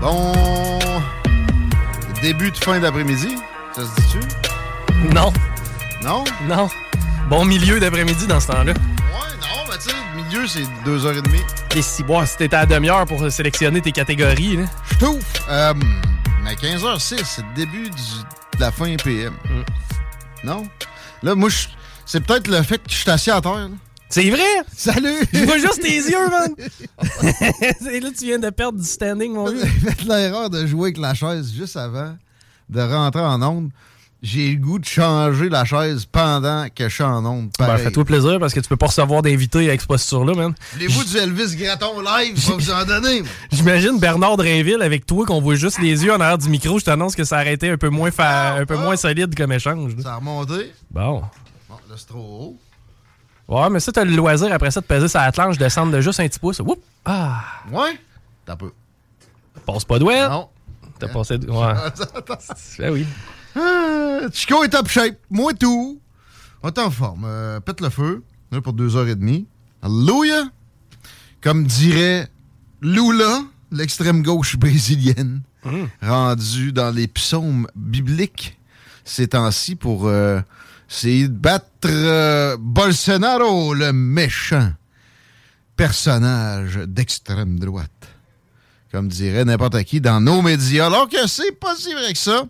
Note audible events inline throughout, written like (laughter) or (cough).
Bon. Début de fin d'après-midi, ça se dit-tu? Non, Non? non. Bon milieu d'après-midi dans ce temps-là. Ouais, non, mais tu sais, milieu, c'est 2h30. Et si, bon, si t'étais à demi-heure pour sélectionner tes catégories, là. Je trouve. Euh, mais 15h06, c'est le début du- de la fin PM. Mm. Non? Là, moi, je- c'est peut-être le fait que je suis assis à terre. là. C'est vrai! Salut! Je vois juste tes yeux, man! (laughs) Et là, tu viens de perdre du standing, mon vieux. J'ai fait l'erreur de jouer avec la chaise juste avant de rentrer en onde. J'ai le goût de changer la chaise pendant que je suis en onde. Ben, fais-toi plaisir parce que tu peux pas recevoir d'invités avec cette posture-là, man. Voulez-vous du Elvis Gratton live? Je vais vous en donner? (laughs) J'imagine Bernard Drinville avec toi qu'on voit juste les yeux en arrière du micro. Je t'annonce que ça aurait été un peu moins, fa- un peu moins solide comme échange. là. Ça a remonté. Bon. Bon, là, c'est trop haut. Ouais, mais ça, t'as le loisir après ça de peser sa planche, descendre de juste un petit pouce. Oups! Ah! Ouais? T'as peu. Passe pas douette! Non. T'as passé. de- Ouais. (laughs) Ben oui. Ah, Chico est top shape. Moi, tout. On est en forme. Euh, pète le feu. Là, pour deux heures et demie. Alléluia. Comme dirait Lula, l'extrême gauche brésilienne, rendue dans les psaumes bibliques ces temps-ci pour euh, essayer de battre euh, Bolsonaro, le méchant personnage d'extrême droite. Comme dirait n'importe qui dans nos médias. Alors que c'est pas si vrai que ça.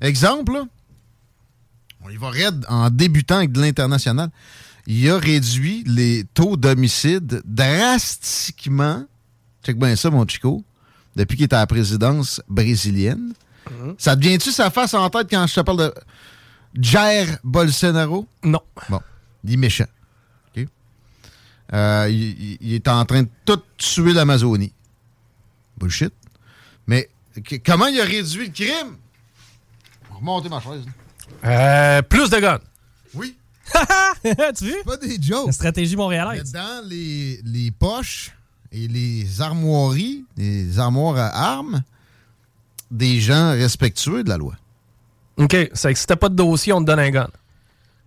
Exemple, là, on y va raide en débutant avec de l'international. Il a réduit les taux d'homicide drastiquement. Check bien ça, mon Chico. Depuis qu'il est à la présidence brésilienne. Ça devient-tu sa face en tête quand je te parle de Jair Bolsonaro? Non. Bon, il est méchant. Euh, il, est en train de tout tuer l'Amazonie. Bullshit. Mais que- comment il a réduit le crime? Remonter ma chaise. là. Euh, plus de guns. Oui. (laughs) tu veux? Pas des jokes. La stratégie Mais montréalaise. dans les, les poches et les armoiries, les armoires à armes, des gens respectueux de la loi. OK. C'est que si t'as pas de dossier, on te donne un gun.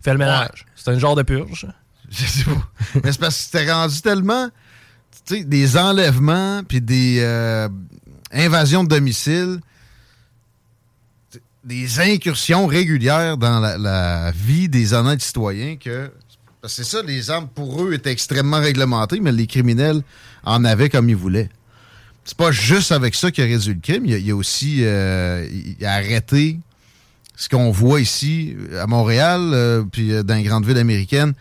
Fais le ménage. C'est un genre de purge. (laughs) Je sais pas. Mais c'est parce que c'était rendu tellement. Tu sais, des enlèvements puis des euh, invasions de domicile, des incursions régulières dans la, la vie des honnêtes citoyens que. Parce que c'est ça, les armes pour eux étaient extrêmement réglementées, mais les criminels en avaient comme ils voulaient. C'est pas juste avec ça qu'il a réduit le crime. Il a, il a aussi euh, il a arrêté ce qu'on voit ici à Montréal, euh, puis euh, dans les grandes villes américaines,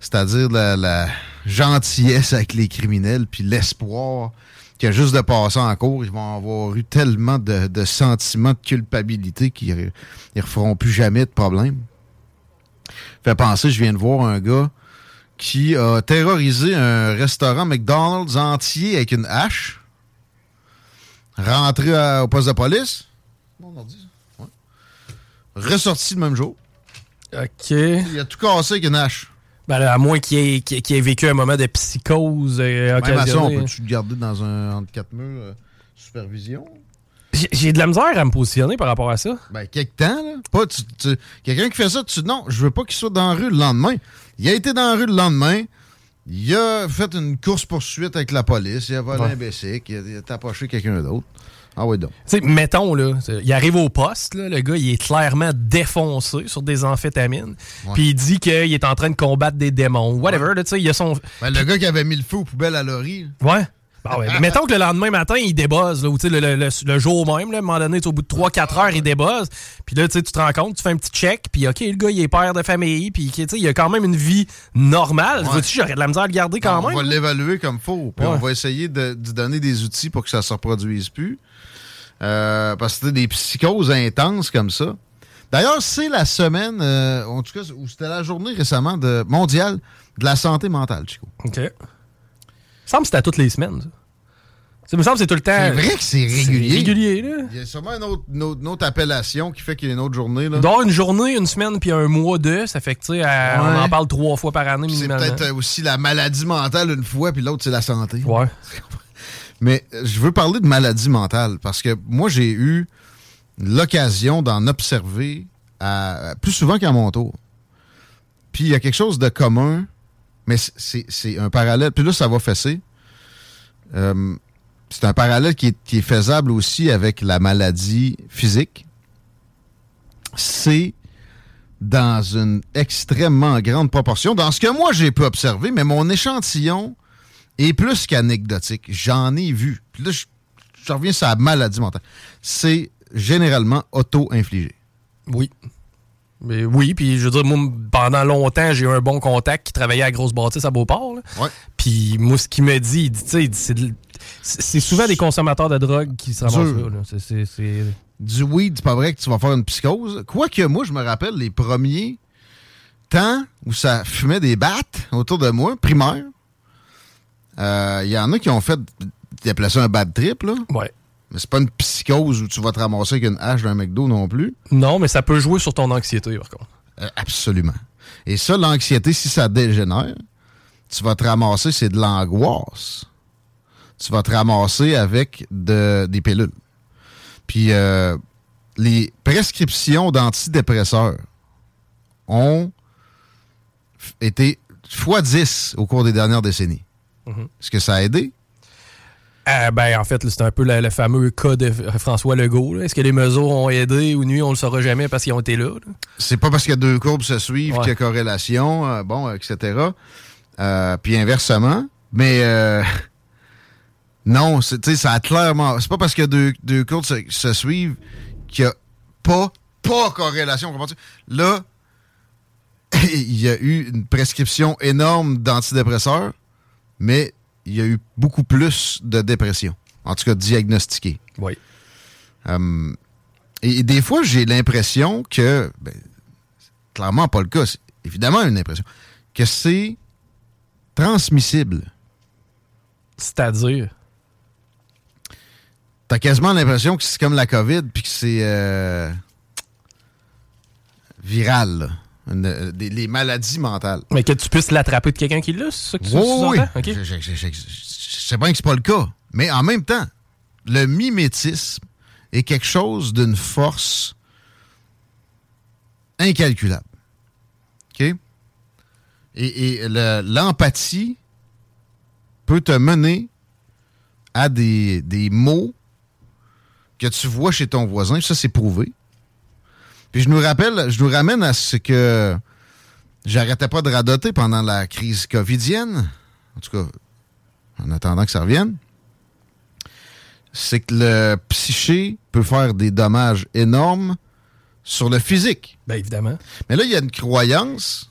c'est-à-dire la, gentillesse avec les criminels, puis l'espoir que juste de passer en cours, ils vont avoir eu tellement de, sentiments de culpabilité qu'ils ne referont plus jamais de problème. Fait penser, je viens de voir un gars qui a terrorisé un restaurant McDonald's entier avec une hache, rentré au poste de police, ressorti le même jour. OK. Il a tout cassé avec une hache. Ben, à moins qu'il ait, qu'il ait vécu un moment de psychose euh, Même à ça, on peut-tu le garder dans un entre quatre murs euh, supervision? J'ai- J'ai de la misère à me positionner par rapport à ça. Ben, quelque temps, là. Pas, tu- tu- quelqu'un qui fait ça, tu non, je veux pas qu'il soit dans la rue le lendemain. Il a été dans la rue le lendemain. Il a fait une course-poursuite avec la police. Il a volé Ouais. un bicycle. Il a, il a tapoché quelqu'un d'autre. Ah oui, donc. Tu sais, mettons, là, il arrive au poste, là, le gars, il est clairement défoncé sur des amphétamines. Puis il dit qu'il est en train de combattre des démons. Whatever, là, tu sais, il a son. Ben, le gars qui avait mis le feu aux poubelles à Laurie. Ouais. Ouais. Mais mettons que le lendemain matin, il débuzz, là, ou tu sais, le, le- le- le jour même, là, à un moment donné, au bout de 3-4 heures, il débuzz. Puis là, tu te rends compte, tu fais un petit check, puis OK, le gars, il est père de famille, puis il a quand même une vie normale. Ouais. Vois-tu, j'aurais de la misère à le garder quand on même. va l'évaluer comme faut. Puis Ouais. on va essayer de, de donner des outils pour que ça ne se reproduise plus. Euh, parce que c'était des psychoses intenses comme ça. D'ailleurs, c'est la semaine, euh, en tout cas, ou c'était la journée récemment de, mondiale de la santé mentale, Chico. OK. Il semble que c'était à toutes les semaines, ça. Ça me semble que c'est tout le temps. C'est vrai que c'est régulier. C'est régulier, là. Il y a sûrement une autre, une autre- une autre appellation qui fait qu'il y a une autre journée. Là. Dans une journée, une semaine, puis un mois de, ça fait que, tu sais, Ouais. on en parle trois fois par année C'est peut-être euh, aussi la maladie mentale une fois, puis l'autre, c'est la santé. Ouais. (laughs) Mais euh, je veux parler de maladie mentale parce que moi, j'ai eu l'occasion d'en observer à- plus souvent qu'à mon tour. Puis il y a quelque chose de commun, mais c'est un parallèle. Puis là, ça va fesser. Euh, c'est un parallèle qui est, faisable aussi avec la maladie physique. C'est dans une extrêmement grande proportion, dans ce que moi j'ai pu observer, mais mon échantillon est plus qu'anecdotique. J'en ai vu. Puis là, je, je reviens sur la maladie mentale. C'est généralement auto-infligé. Oui. Mais oui, puis je veux dire, moi, pendant longtemps, j'ai eu un bon contact qui travaillait à Grosse Bâtisse à Beauport. Ouais. Puis moi, ce qu'il me dit, il dit, tu sais, c'est de- souvent des consommateurs de drogue qui se ramassent là. C'est- Du weed, c'est pas vrai que tu vas faire une psychose. Quoique, moi, je me rappelle les premiers temps où ça fumait des battes autour de moi, primaire. Euh, Il y en a qui ont fait, ils appelaient ça un bad trip, là. Ouais. Mais c'est pas une psychose où tu vas te ramasser avec une hache d'un McDo non plus. Non, mais ça peut jouer sur ton anxiété, par contre. Euh, absolument. Et ça, l'anxiété, si ça dégénère, tu vas te ramasser, c'est de l'angoisse. Tu vas te ramasser avec de, des pilules. Puis euh, les prescriptions d'antidépresseurs ont été x 10 au cours des dernières décennies. Mhm. Est-ce que ça a aidé? Euh, ben, en fait, c'est un peu le, le fameux cas de François Legault. Est-ce que les mesures ont aidé ou nuit? On le saura jamais parce qu'ils ont été là. là? C'est pas parce que deux courbes se suivent Ouais. qu'il y a corrélation, euh, bon, etc. Euh, puis inversement. Mais euh, (laughs) non, c'est- ça a clairement. C'est pas parce que deux, deux courbes se, se suivent qu'il y a pas, pas corrélation. Là, (laughs) il y a eu une prescription énorme d'antidépresseurs, mais il y a eu beaucoup plus de dépression. En tout cas, diagnostiquée. Oui. Euh, et, et des fois, j'ai l'impression que, ben, c'est clairement pas le cas, c'est évidemment une impression, que c'est transmissible. C'est-à-dire? T'as quasiment l'impression que c'est comme la COVID, puis que c'est euh, viral, là. Une- euh, des- les maladies mentales. Mais que tu puisses l'attraper de quelqu'un qui l'a, c'est ça que tu Oui, oui. OK. Je, je- je- je- je sais bien que c'est pas le cas. Mais en même temps, le mimétisme est quelque chose d'une force incalculable. OK? Et, et le- l'empathie peut te mener à des, des mots que tu vois chez ton voisin. Ça, c'est prouvé. Puis je nous rappelle, je nous ramène à ce que j'arrêtais pas de radoter pendant la crise covidienne. En tout cas, en attendant que ça revienne. C'est que le psyché peut faire des dommages énormes sur le physique. Ben, évidemment. Mais là, il y a une croyance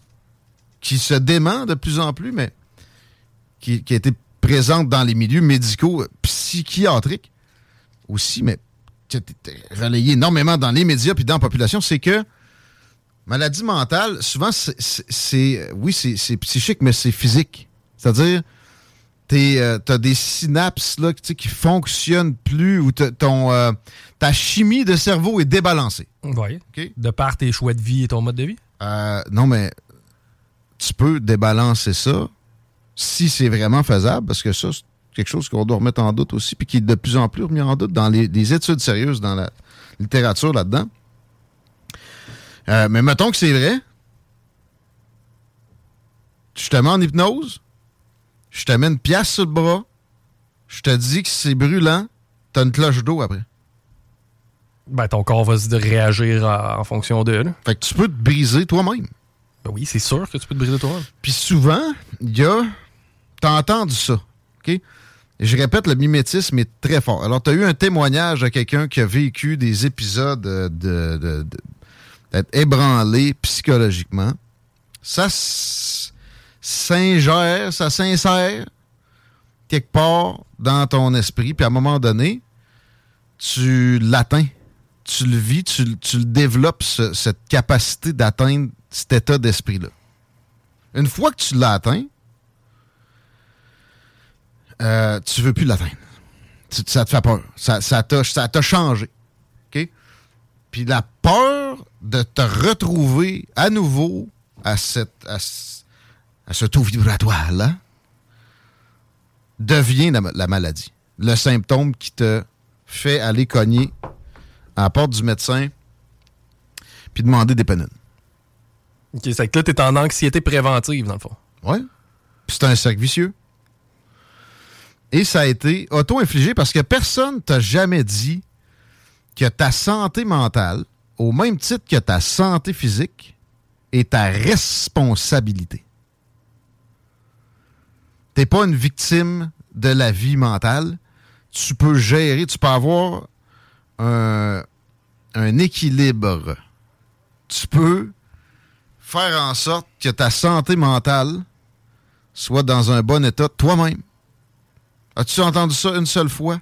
qui se dément de plus en plus, mais qui, qui a été présente dans les milieux médicaux psychiatriques aussi, mais qui a été relayée énormément dans les médias puis dans la population, c'est que maladie mentale, souvent, c'est, oui, c'est, psychique, mais c'est physique. C'est-à-dire, tu as des synapses là, qui fonctionnent plus ou ton, euh, ta chimie de cerveau est débalancée. Oui. De par tes choix de vie et ton mode de vie? Euh, non, mais tu peux débalancer ça si c'est vraiment faisable, parce que ça, c'est quelque chose qu'on doit remettre en doute aussi, puis qui est de plus en plus remis en doute dans les, les études sérieuses, dans la littérature là-dedans. Euh, mais mettons que c'est vrai. Je te mets en hypnose, je te mets une pièce sur le bras, je te dis que c'est brûlant, t'as une cloche d'eau après. Ben, ton corps va se réagir en, en fonction de. là. Fait que tu peux te briser toi-même. Ben oui, c'est sûr que tu peux te briser toi. Puis souvent, il y a. T'as entendu ça, OK? Je répète, le mimétisme est très fort. Alors, tu as eu un témoignage de quelqu'un qui a vécu des épisodes euh, de, d'être ébranlé psychologiquement. Ça s'ingère, ça s'insère quelque part dans ton esprit, puis à un moment donné, tu l'atteins. Tu le vis, tu, le- développes, ce- cette capacité d'atteindre cet état d'esprit-là. Une fois que tu l'as euh, tu veux plus l'atteindre. Ça te fait peur. Ça, ça t'a changé. OK? Puis la peur de te retrouver à nouveau à, cette, à, ce- à ce taux vibratoire-là devient la, la maladie. Le symptôme qui te fait aller cogner à la porte du médecin puis demander des pénines. Ok, c'est que là, t'es en anxiété préventive, dans le fond. Ouais. Puis c'est un cercle vicieux. Et ça a été auto-infligé parce que personne t'a jamais dit que ta santé mentale, au même titre que ta santé physique, est ta responsabilité. T'es pas une victime de la vie mentale. Tu peux gérer, tu peux avoir un, un équilibre. Tu peux faire en sorte que ta santé mentale soit dans un bon état toi-même. As-tu entendu ça une seule fois?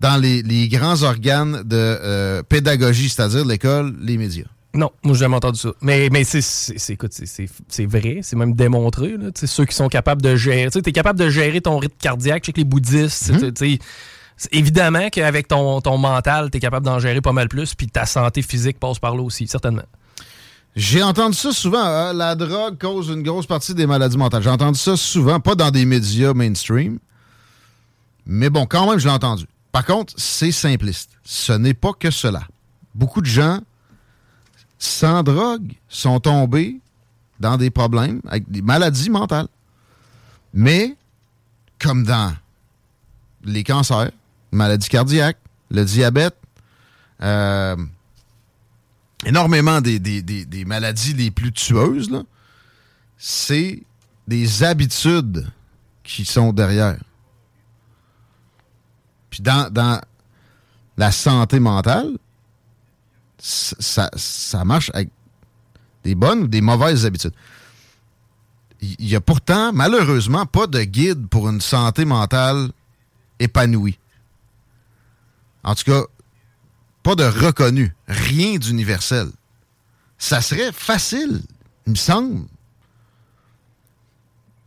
Dans les, les grands organes de euh, pédagogie, c'est-à-dire l'école, les médias. Non, moi, j'ai jamais entendu ça. Mais, mais c'est, c'est, vrai, c'est même démontré. Là. Ceux qui sont capables de gérer. Tu es capable de gérer ton rythme cardiaque, chez les bouddhistes. c'est évidemment qu'avec ton, ton mental, tu es capable d'en gérer pas mal plus, puis ta santé physique passe par là aussi, certainement. J'ai entendu ça souvent. hein, la drogue cause une grosse partie des maladies mentales. J'ai entendu ça souvent, pas dans des médias mainstream. Mais bon, quand même, je l'ai entendu. Par contre, c'est simpliste. Ce n'est pas que cela. Beaucoup de gens sans drogue sont tombés dans des problèmes avec des maladies mentales. Mais, comme dans les cancers, maladies cardiaques, le diabète, euh, énormément des, des- des- des maladies les plus tueuses, c'est des habitudes qui sont derrière. Puis dans, la santé mentale, ça, ça marche avec des bonnes ou des mauvaises habitudes. Il n'y a pourtant, malheureusement, pas de guide pour une santé mentale épanouie. En tout cas, pas de reconnu, rien d'universel. Ça serait facile, il me semble,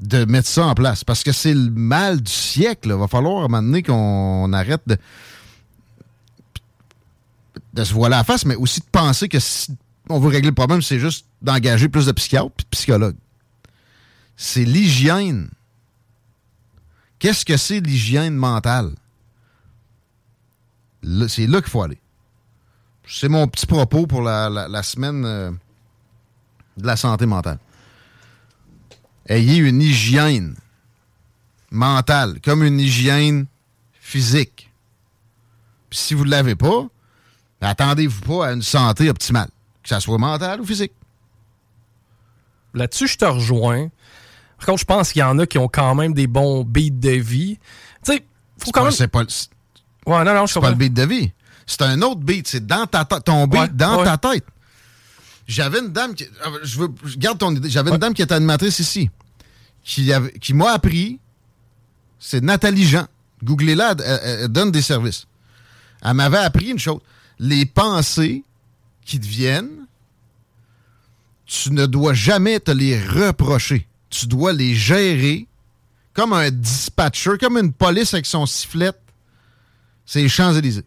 de mettre ça en place. Parce que c'est le mal du siècle. Il va falloir à un moment donné qu'on arrête de, se voiler la face, mais aussi de penser que si on veut régler le problème, c'est juste d'engager plus de psychiatres et de psychologues. C'est l'hygiène. Qu'est-ce que c'est l'hygiène mentale? C'est là qu'il faut aller. C'est mon petit propos pour la semaine euh, de la santé mentale. Ayez une hygiène mentale, comme une hygiène physique. Puis si vous ne l'avez pas, ben, attendez-vous pas à une santé optimale, que ça soit mentale ou physique. Là-dessus, je te rejoins. Par contre, je pense qu'il y en a qui ont quand même des bons beats de vie. Tu sais, faut C'est quand pas, même. c'est pas, c'est Ouais, non, non, pas le beat de vie. C'est un autre beat. C'est dans ta tête. Ton beat Ouais, dans ouais. ta tête. J'avais une dame qui. ah, Je veux. Je garde ton idée. J'avais une dame qui était animatrice ici. Qui, avait- qui m'a appris. C'est Nathalie Jean. Googlez-la, elle, elle- elle donne des services. Elle m'avait appris une chose. Les pensées qui te viennent, tu ne dois jamais te les reprocher. Tu dois les gérer comme un dispatcher, comme une police avec son sifflet. C'est les Champs-Élysées.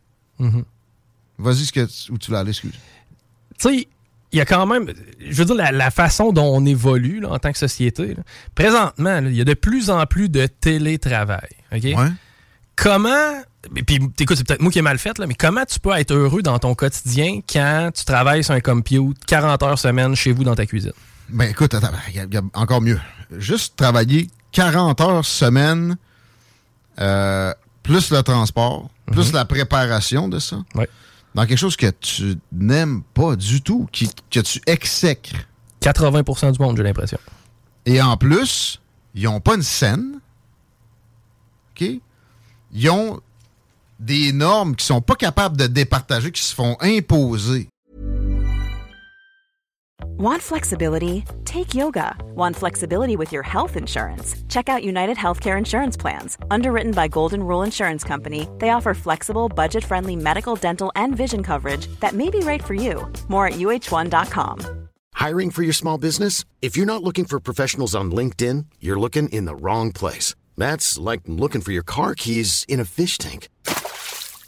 Vas-y, ce que tu- où tu vas aller, excuse. Tu sais, il y a quand même, je veux dire, la, la façon dont on évolue là, en tant que société. là. Présentement, là, il y a de plus en plus de télétravail. OK? Ouais. Comment, puis écoute, c'est peut-être moi qui ai mal fait, là, mais comment tu peux être heureux dans ton quotidien quand tu travailles sur un compute 40 heures semaine chez vous dans ta cuisine? Ben écoute, attends, il y a- y a encore mieux. Juste travailler 40 heures semaine, euh, plus le transport, plus la préparation de ça, Ouais. Dans quelque chose que tu n'aimes pas du tout, qui, que tu exècres. 80% du monde, j'ai l'impression. Et en plus, ils n'ont pas une scène. OK? Ils ont des normes qui sont pas capables de départager, qui se font imposer. Want flexibility? Take yoga. Want flexibility with your health insurance? Check out United Healthcare Insurance Plans. Underwritten by Golden Rule Insurance Company, they offer flexible, budget friendly medical, dental, and vision coverage that may be right for you. More at uh1.com. Hiring for your small business? If you're not looking for professionals on LinkedIn, you're looking in the wrong place. That's like looking for your car keys in a fish tank.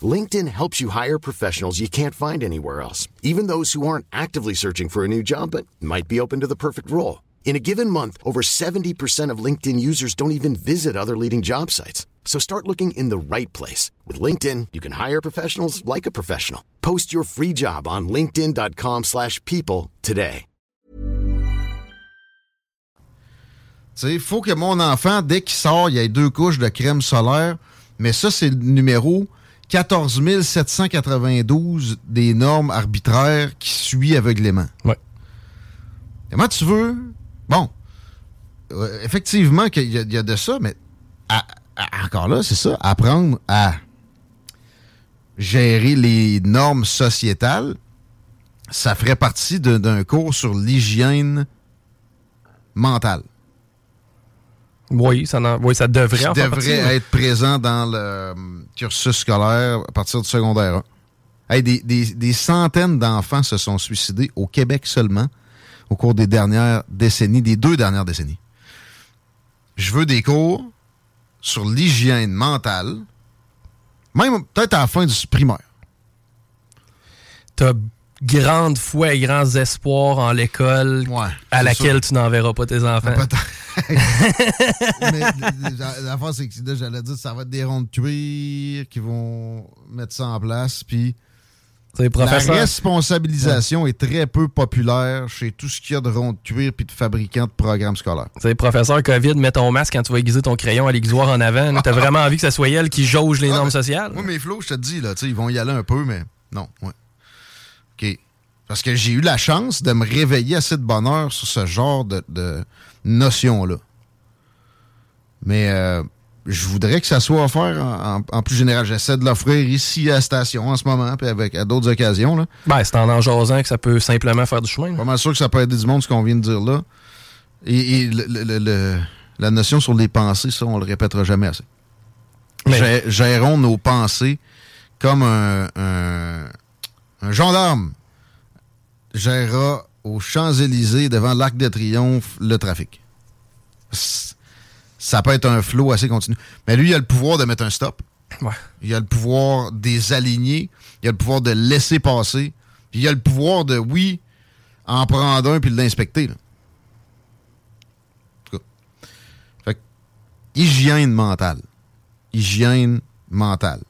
LinkedIn helps you hire professionals you can't find anywhere else, even those who aren't actively searching for a new job but might be open to the perfect role. In a given month, over 70% of LinkedIn users don't even visit other leading job sites. So start looking in the right place. With LinkedIn, you can hire professionals like a professional. Post your free job on linkedin.com/people slash people today. Il faut que mon enfant, dès qu'il sort, il y ait deux couches de crème solaire. Mais ça, c'est le numéro 14 792 des normes arbitraires qui suit aveuglément. Ouais. Comment tu veux? Bon, euh, effectivement qu'il y, a- il y a de ça, mais à- à- encore là, c'est ça, apprendre à gérer les normes sociétales, ça ferait partie d'un cours sur l'hygiène mentale. Oui, ça, oui, ça devrait en partie, être présent dans le euh, cursus scolaire à partir du secondaire 1. Hey, des, des- des centaines d'enfants se sont suicidés au Québec seulement au cours des dernières décennies, des deux dernières décennies. Je veux des cours sur l'hygiène mentale, même peut-être à la fin du primaire. T'as grande foi et grands espoirs en l'école Ouais, à c'est laquelle tu n'enverras pas tes enfants. (laughs) (laughs) Mais la- l'affaire, c'est que j'allais dire, ça va être des ronds de cuir qui vont mettre ça en place, puis C'est. La responsabilisation est très peu populaire chez tout ce qu'il y a de ronds de cuir puis de fabricants de programmes scolaires. Tu sais, professeur COVID, mets ton masque quand tu vas aiguiser ton crayon à l'aiguisoir en avant. T'as vraiment envie que ça soit elle qui jauge les Ah, normes sociales? Oui, mais Flo, je te dis, là, ils vont y aller un peu, mais non. Ouais. OK. Parce que j'ai eu la chance de me réveiller assez de bonheur sur ce genre de, de notion-là. Mais euh, je voudrais que ça soit offert en, en- en plus général. J'essaie de l'offrir ici à la station en ce moment, puis avec, à d'autres occasions. Là. Ben, c'est en en jasant que ça peut simplement faire du chemin. là. Pas mal sûr que ça peut aider du monde, ce qu'on vient de dire là. Et, et le- le- la notion sur les pensées, ça, on le répétera jamais assez. Mais- Gérons nos pensées comme un, un, un gendarme gérera aux Champs-Élysées devant l'Arc de Triomphe le trafic. Ça peut être un flot assez continu. Mais lui, il a le pouvoir de mettre un stop. Ouais. Il a le pouvoir de les aligner. Il a le pouvoir de laisser passer. Puis il a le pouvoir de, oui, en prendre un puis de l'inspecter. là. En tout cas. Fait que, hygiène mentale. Hygiène mentale.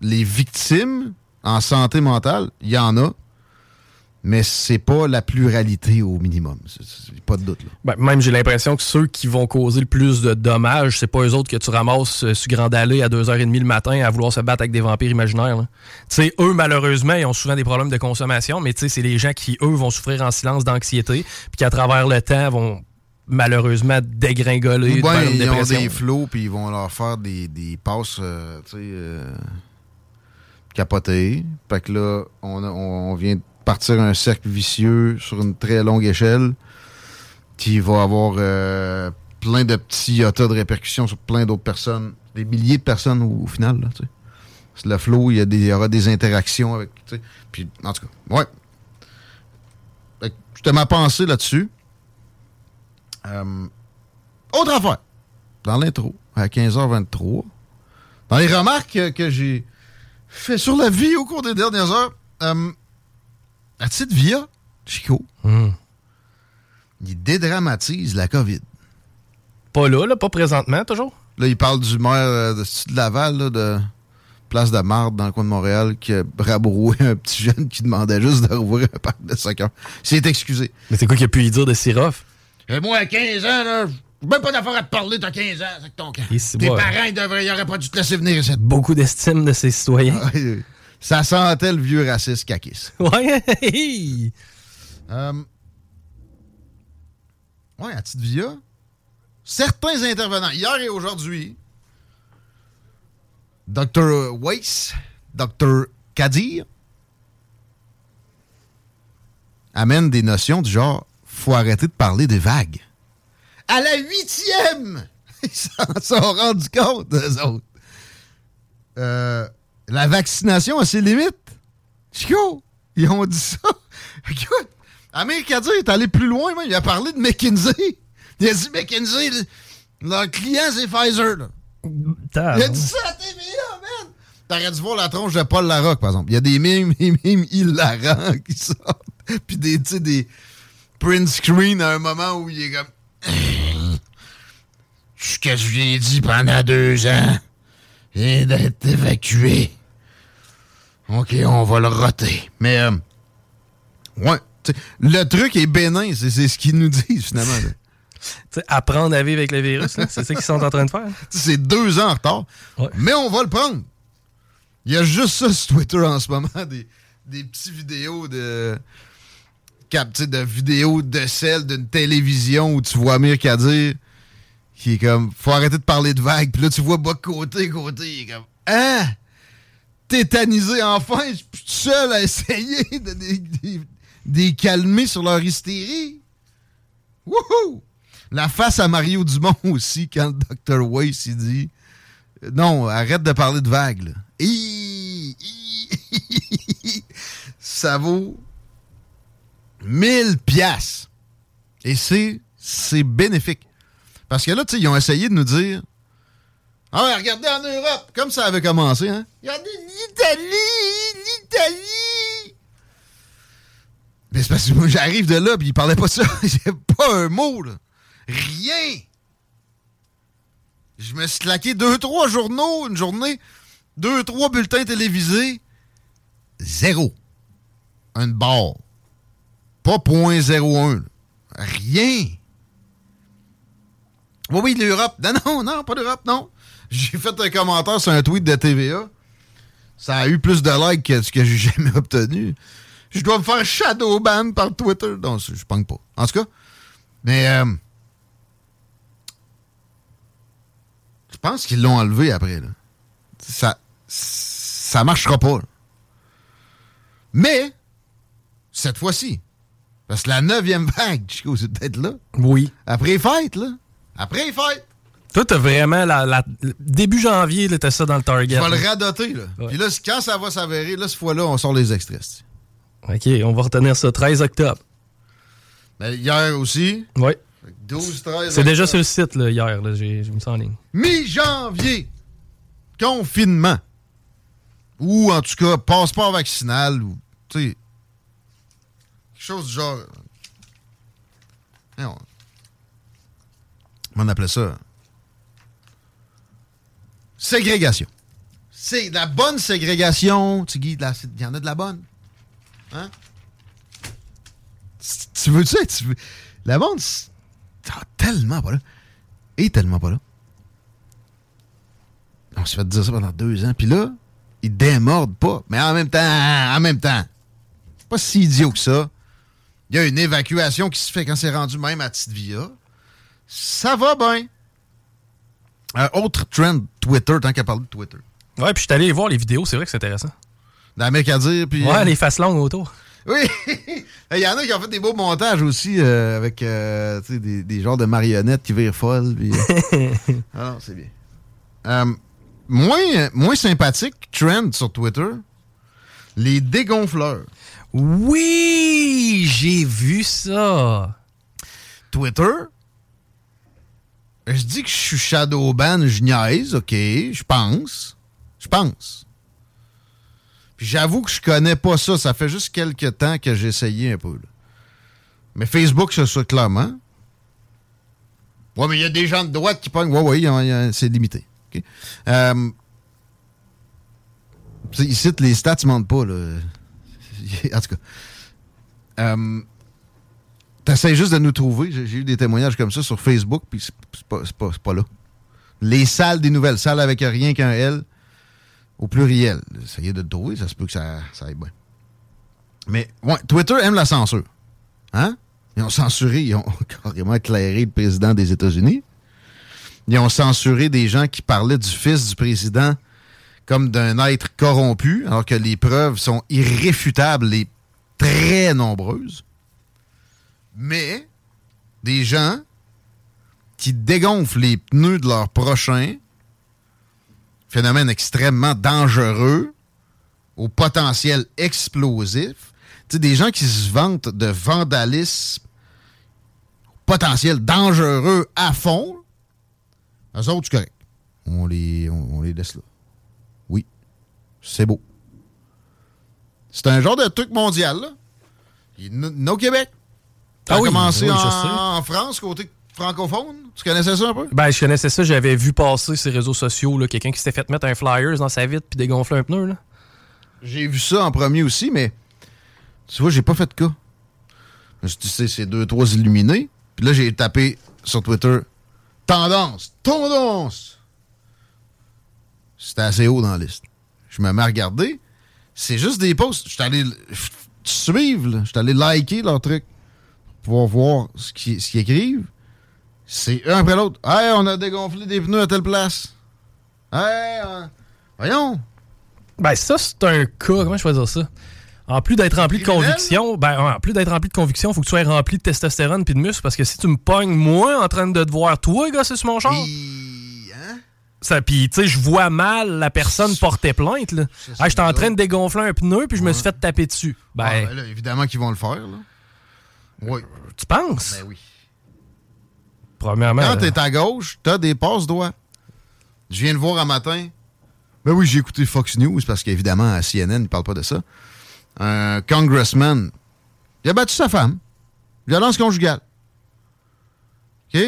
Les victimes en santé mentale, il y en a, mais c'est pas la pluralité au minimum. Pas de doute. Là. Ben, même j'ai l'impression que ceux qui vont causer le plus de dommages, c'est pas eux autres que tu ramasses euh, sur Grande Allée à 2h30 le matin à vouloir se battre avec des vampires imaginaires. sais, eux, malheureusement, ils ont souvent des problèmes de consommation, mais tu sais, c'est les gens qui, eux, vont souffrir en silence d'anxiété, puis qu'à travers le temps vont malheureusement dégringoler une ils ont des flots puis ils vont leur faire des, des passes, euh, capotées. Fait que là, on, vient de partir un cercle vicieux sur une très longue échelle qui va avoir euh, plein de petits yotas de répercussions sur plein d'autres personnes. Des milliers de personnes au, final, là, Le flow, il y, il y aura des interactions avec. Puis, en tout cas, ouais. Fait que ma pensée là-dessus. Euh, autre affaire. Dans l'intro, à 15h23. Dans les remarques que, que j'ai fait sur la vie au cours des dernières heures, euh, à titre via, Chico, Hmm. il dédramatise la COVID. Pas là, là, pas présentement, toujours? Là, il parle du maire euh, de, de Laval, là, de Place de Marde, dans le coin de Montréal, qui a rabroué un petit jeune qui demandait juste de rouvrir un parc de soccer. Il s'est excusé. Mais c'est quoi qu'il a pu y dire de Sirof? Et moi, à 15 ans, là, même pas d'affaire à te parler, t'as 15 ans, c'est ton camp. Tes parents, ils, devraient, ils auraient pas dû te laisser venir ici. Beaucoup d'estime de ses citoyens. Ouais, Ça sentait le vieux raciste caquis. Ouais. Euh, (laughs) ouais, à titre via, certains intervenants, hier et aujourd'hui, Dr. Weiss, Dr. Kadir, amènent des notions du genre faut arrêter de parler des vagues. À la huitième! (laughs) Ils s'en sont rendus compte, eux autres. Euh, la vaccination a ses limites. Chico, ils ont dit ça. (laughs) Écoute, Amir Kadir est allé plus loin, même. Il a parlé de McKinsey. Il a dit McKinsey, le- leur client, c'est Pfizer. là. Il a dit ça à TVA, man! T'aurais dû voir la tronche de Paul Larocque, par exemple. Il y a des mimes, (laughs) des mimes hilarants qui sortent. Puis des, tu sais, des print screen à un moment où il est comme... Ce que je viens dit pendant deux ans vient d'être évacué. OK, on va le roter. Mais, euh, ouais, le truc est bénin, c'est c'est ce qu'ils nous disent, finalement. (laughs) là. Tu sais, apprendre à vivre avec le virus, là, c'est ça qu'ils sont en train de faire? (laughs) C'est deux ans en retard, Ouais. mais on va le prendre. Il y a juste ça sur Twitter en ce moment, des, des petites vidéos de cap, de vidéos de celle d'une télévision où tu vois Amir Kadir qui est comme faut arrêter de parler de vagues. Puis là, tu vois bas côté, côté, il est comme Hein? Tétanisé enfin, je suis tout seul à essayer de les- calmer sur leur hystérie. Wouhou! La face à Mario Dumont aussi, quand le Dr. Weiss il dit Non, arrête de parler de vagues. là. Ça vaut 1000 piastres. Et c'est c'est bénéfique. Parce que là, tu sais, ils ont essayé de nous dire Ah regardez en Europe, comme ça avait commencé, hein? Regardez l'Italie, l'Italie! Mais c'est parce que moi, j'arrive de là, puis ils parlaient pas ça. (laughs) J'ai pas un mot, là. Rien! Je me suis claqué deux, trois journaux, une journée, deux, trois bulletins télévisés. Zéro. Une barre. Pas .01. là. Rien. Oui, oui, l'Europe. Non, non, non, pas l'Europe, non. J'ai fait un commentaire sur un tweet de TVA. Ça a eu plus de likes que ce que j'ai jamais obtenu. Je dois me faire shadow ban par Twitter. Non, je pense pas. En tout cas, mais euh, je pense qu'ils l'ont enlevé après. Ça, ça marchera pas. Mais cette fois-ci, parce que la neuvième vague, Chico, c'est peut-être là. Oui. Après les fêtes, là. Après les fêtes. Toi, t'as vraiment la, début janvier, là, t'as ça dans le target. Je vais le radoter, là. Ouais. Puis là, quand ça va s'avérer, là, cette fois-là, on sort les extraits. OK, on va retenir ça 13 octobre. Mais hier aussi, Oui. 12, 13. C'est déjà sur le site, là, hier. là, J'ai j'ai mis ça en ligne. Mi-janvier, confinement. Ou en tout cas, passeport vaccinal, ou, tu sais, chose du genre. On appelait ça? Ségrégation. C'est la bonne ségrégation. Tu Guy, de la- il y en a de la bonne. Hein? Tu- veux, tu tu veux. La ah, tellement pas là. Et tellement pas là. On s'est fait dire ça pendant deux ans. Puis là, ils démordent pas. Mais en même temps, en même temps, pas si idiot que ça. Il y a une évacuation qui se fait quand c'est rendu même à via. Ça va bien. Un autre trend Twitter, tant qu'à parler de Twitter. Ouais, puis je suis allé voir les vidéos, c'est vrai que c'est intéressant. D'Amérique à dire, puis... Ouais, euh, les faces longues autour. Oui! (laughs) Il y en a qui ont fait des beaux montages aussi euh, avec euh, des, des genres de marionnettes qui virent folles. puis, euh. (laughs) ah non, c'est bien. Euh, moins, moins sympathique, trend sur Twitter, les dégonfleurs. Oui, j'ai vu ça. Twitter, je dis que je suis shadowban, je niaise, ok, je pense. Je pense. Puis j'avoue que je connais pas ça. Ça fait juste quelques temps que j'ai essayé un peu. là. Mais Facebook, c'est ça, clairement. Ouais, mais il y a des gens de droite qui pognent. Ouais, ouais, c'est limité. Euh, ici, les stats ne mentent pas. Là. (laughs) En tout cas. Euh, T'essayes juste de nous trouver. J'ai eu des témoignages comme ça sur Facebook, puis c'est pas, pas- pas là. Les salles des nouvelles, salles avec rien qu'un L, au pluriel. Essayez de le trouver, ça se peut que ça, ça aille bien. Mais, ouais, Twitter aime la censure. Hein? Ils ont censuré, ils ont (laughs) carrément éclairé le président des États-Unis. Ils ont censuré des gens qui parlaient du fils du président comme d'un être corrompu, alors que les preuves sont irréfutables et très nombreuses. Mais des gens qui dégonflent les pneus de leur prochain, phénomène extrêmement dangereux, au potentiel explosif. Des gens qui se vantent de vandalisme potentiel dangereux à fond, eux autres, c'est correct. On les, on les laisse là. C'est beau. C'est un genre de truc mondial, là. Il- Nos Québec. Ça Ah oui, commencé oui, en, en France, côté francophone. Tu connaissais ça un peu? Ben, je connaissais ça, j'avais vu passer les réseaux sociaux, là, quelqu'un qui s'était fait mettre un flyers dans sa vitre puis dégonfler un pneu, là. J'ai vu ça en premier aussi, mais tu vois, j'ai pas fait de cas. Je me suis dit, c'est deux, trois illuminés. Puis là, j'ai tapé sur Twitter tendance, tendance. C'était assez haut dans la liste. Je me mets à regarder. C'est juste des posts. Je suis allé suivre, je suis allé liker leur truc pour pouvoir voir ce qu'ils écrivent. C'est un après l'autre. Hey, on a dégonflé des pneus à telle place. Hey, euh, voyons. Ben, ça, c'est un cas. Comment je peux dire ça? En plus d'être rempli de conviction, ben, en plus d'être rempli de conviction, faut que tu sois rempli de testostérone puis de muscles parce que si tu me pognes, moi, en train de te voir, toi, gars, c'est sur mon char. hein? Ça, puis, tu sais, je vois mal la personne porter plainte, là. Ah, j'étais en train de dégonfler un pneu puis je me suis fait taper dessus. Ben, Ah, ben là, évidemment qu'ils vont le faire. Là. Oui. tu penses? Ben oui. Premièrement. Quand t'es à gauche, t'as des passe-doigts. Je viens de voir un matin. Ben oui, j'ai écouté Fox News parce qu'évidemment, à CNN, ils parlent pas de ça. Un congressman, il a battu sa femme. Violence conjugale. OK?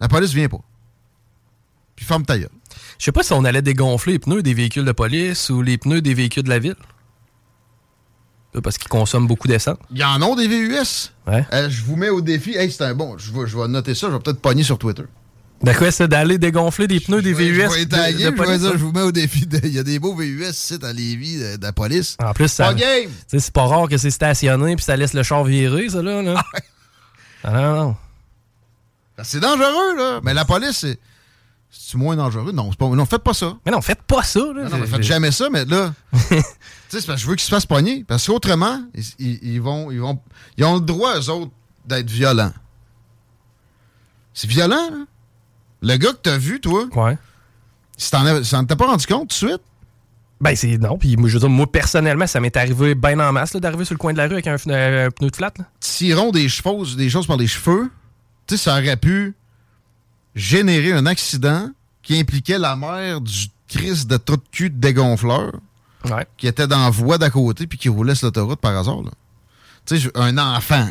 La police vient pas. Puis ferme ta gueule. Je sais pas si on allait dégonfler les pneus des véhicules de police ou les pneus des véhicules de la ville. Parce qu'ils consomment beaucoup d'essence. Il y en a des VUS. Ouais. Euh, je vous mets au défi. Hey, c'est un bon. Je vais, je vais noter ça. Je vais peut-être pogner sur Twitter. Ben quoi, c'est d'aller dégonfler des pneus des vais- VUS Je vais de- étaguer, de je vais police, dire, hein? je vous mets au défi. Il y a des beaux VUS ici à Lévis de, de la police. En plus, ça. C'est pas rare que c'est stationné puis ça laisse le char virer, ça, là. là. Ah, non, non. C'est dangereux, là. Mais la police, c'est. C'est moins dangereux? Non, c'est pas. Non, faites pas ça. Mais non, faites pas ça, là. Non, non, mais faites jamais ça, mais là. (laughs) tu sais, parce que je veux qu'ils se fassent pogner. Parce qu'autrement, ils, ils- ils vont, ils vont. Ils ont le droit, eux autres, d'être violents. C'est violent, là. Le gars que t'as vu, toi, Ouais. si t'en t'as pas rendu compte tout de suite, Ben, c'est. Non, puis moi, je veux dire, moi, personnellement, ça m'est arrivé bien en masse, d'arriver sur le coin de la rue avec un, euh, un pneu de flat, tirons des des choses par les cheveux, tu sais, ça aurait pu générer un accident qui impliquait la mère du Christ de trou de cul de dégonfleur Ouais. qui était dans la voie d'à côté puis qui roulait sur l'autoroute par hasard. Tu sais, un enfant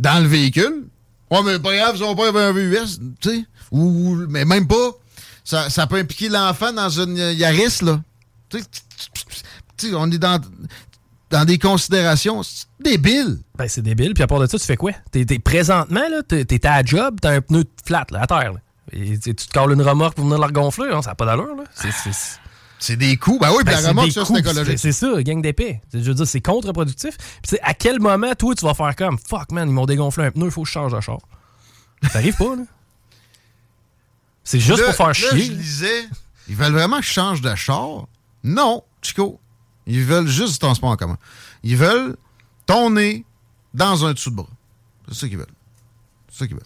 dans le véhicule. Ouais, mais pas grave, son père avait un VUS, tu sais. Ou, mais même pas. Ça, ça peut impliquer l'enfant dans une Yaris, là. Tu sais, on est dans, dans des considérations c'est débile. Ben, c'est débile. Puis à part de ça, tu fais quoi? T'es, t'es- présentement, là, t'es, t'es à la job, t'as un pneu flat, là, à terre, là. Et tu te colles une remorque pour venir la regonfler, hein, ça n'a pas d'allure, là. C'est, c'est- C'est des coups. Ben oui, puis Ben, la remorque, ça, c'est écologique. C'est ça, gang d'épée. Je veux dire, c'est contre-productif. Puis tu sais, à quel moment, toi, tu vas faire comme fuck, man, ils m'ont dégonflé un pneu, il faut que je change de char? Ça arrive pas, là. C'est juste Là- pour faire là, chier. je lisais, ils veulent vraiment que je change de char? Non, Chico. Ils veulent juste du transport en commun. Ils veulent ton nez dans un dessous de bras. C'est ça qu'ils veulent. C'est ça qu'ils veulent.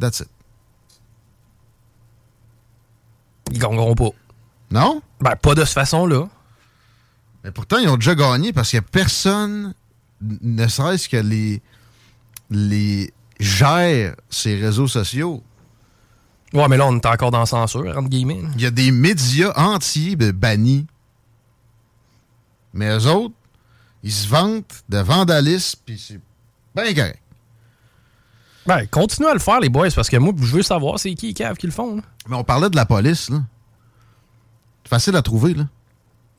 That's it. Ils gagneront pas. Non? Ben, pas de cette façon-là. Mais pourtant, ils ont déjà gagné parce que personne, n- ne serait-ce que les, les gère ces réseaux sociaux, Ouais, mais là, on est encore dans censure, entre guillemets. Il y a des médias entiers de bannis. Mais eux autres, ils se vantent de vandalisme, puis c'est bien correct. Ben, continuez à le faire, les boys, parce que moi, je veux savoir c'est qui les caves qui le font. là. Mais on parlait de la police, là. C'est facile à trouver, là.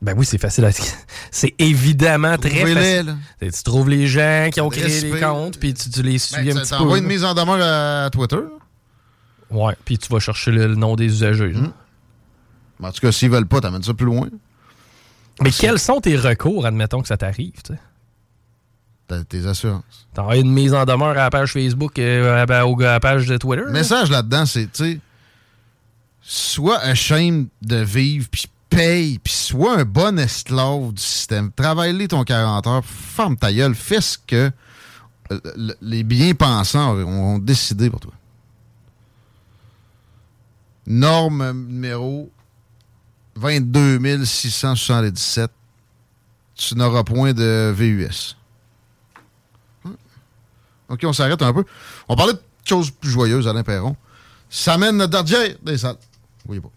Ben oui, c'est facile à... (laughs) C'est évidemment très facile. Tu tu trouves les gens qui ont créé IP. comptes, puis tu, tu les suis Ben, un petit peu. une mise en demeure à Twitter. Ouais, puis tu vas chercher le, le nom des usagers. Mais En tout cas, s'ils veulent pas, t'amènes ça plus loin. Mais quels sont tes recours, admettons que ça t'arrive, tu sais? T'as tes assurances. T'envoies une mise en demeure à la page Facebook, euh, à, la- au- à la page de Twitter. Le message là-dedans, c'est, tu sais, sois ashamed de vivre, puis paye, puis sois un bon esclave du système. Travaille-les ton 40 heures, ferme ta gueule, fais ce que euh, le- les bien-pensants ont décidé pour toi. Norme numéro 22 677. Tu n'auras point de VUS. Hein? OK, on s'arrête un peu. On parlait de choses plus joyeuses, Alain Perron. Ça mène notre dardière des salles. Oui, pas.